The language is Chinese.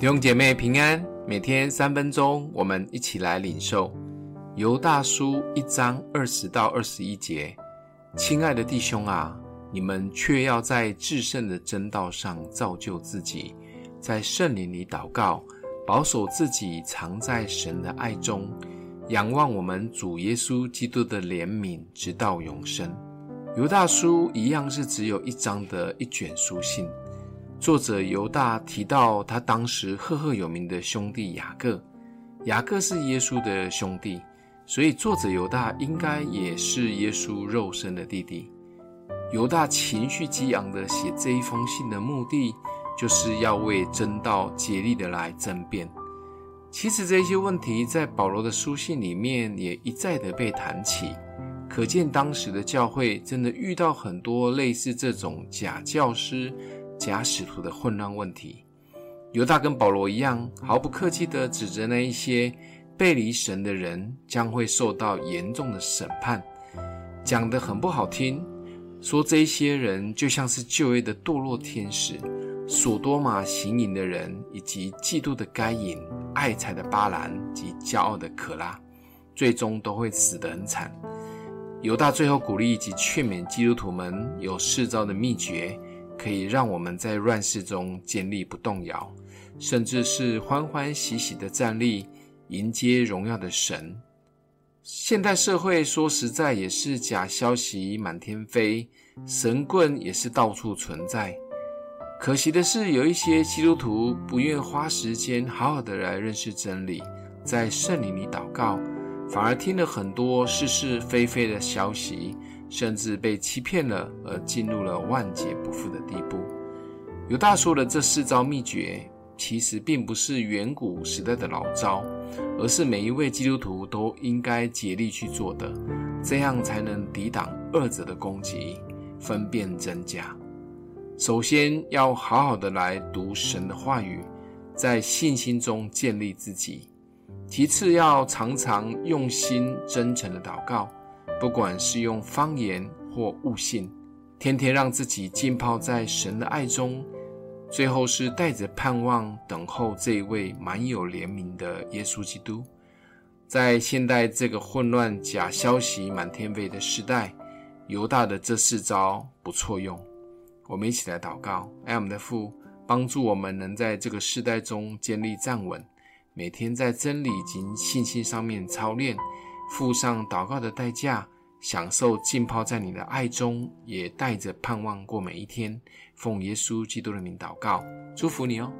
弟兄姐妹平安，每天三分钟，我们一起来领受犹大书一章二十到二十一节。亲爱的弟兄啊，你们却要在至圣的真道上造就自己，在圣灵里祷告，保守自己藏在神的爱中，仰望我们主耶稣基督的怜悯，直到永生。犹大书一样是只有一章的一卷书信。作者犹大提到他当时赫赫有名的兄弟雅各，雅各是耶稣的兄弟，所以作者犹大应该也是耶稣肉身的弟弟。犹大情绪激昂地写这一封信的目的，就是要为真道竭力地来争辩。其实这些问题在保罗的书信里面也一再地被谈起，可见当时的教会真的遇到很多类似这种假教师。假使徒的混乱问题，犹大跟保罗一样，毫不客气地指责那一些背离神的人将会受到严重的审判，讲得很不好听，说这些人就像是旧约的堕落天使，所多玛行淫的人，以及嫉妒的该隐、爱财的巴兰及骄傲的可拉，最终都会死得很惨。犹大最后鼓励以及劝勉基督徒们有释召的秘诀。可以让我们在乱世中坚立不动摇，甚至是欢欢喜喜的站立，迎接荣耀的神。现代社会说实在也是假消息满天飞，神棍也是到处存在。可惜的是，有一些基督徒不愿花时间好好的来认识真理，在圣灵里祷告，反而听了很多是是非非的消息。甚至被欺骗了，而进入了万劫不复的地步。犹大说的这四招秘诀，其实并不是远古时代的老招，而是每一位基督徒都应该竭力去做的，这样才能抵挡恶者的攻击，分辨真假。首先要好好的来读神的话语，在信心中建立自己；其次要常常用心真诚的祷告。不管是用方言或悟性，天天让自己浸泡在神的爱中，最后是带着盼望等候这一位满有怜悯的耶稣基督。在现代这个混乱、假消息满天飞的时代，犹大的这四招不错用。我们一起来祷告：爱我们的父，帮助我们能在这个时代中建立站稳，每天在真理及信心上面操练。付上祷告的代价，享受浸泡在你的爱中，也带着盼望过每一天。奉耶稣基督的名祷告，祝福你哦。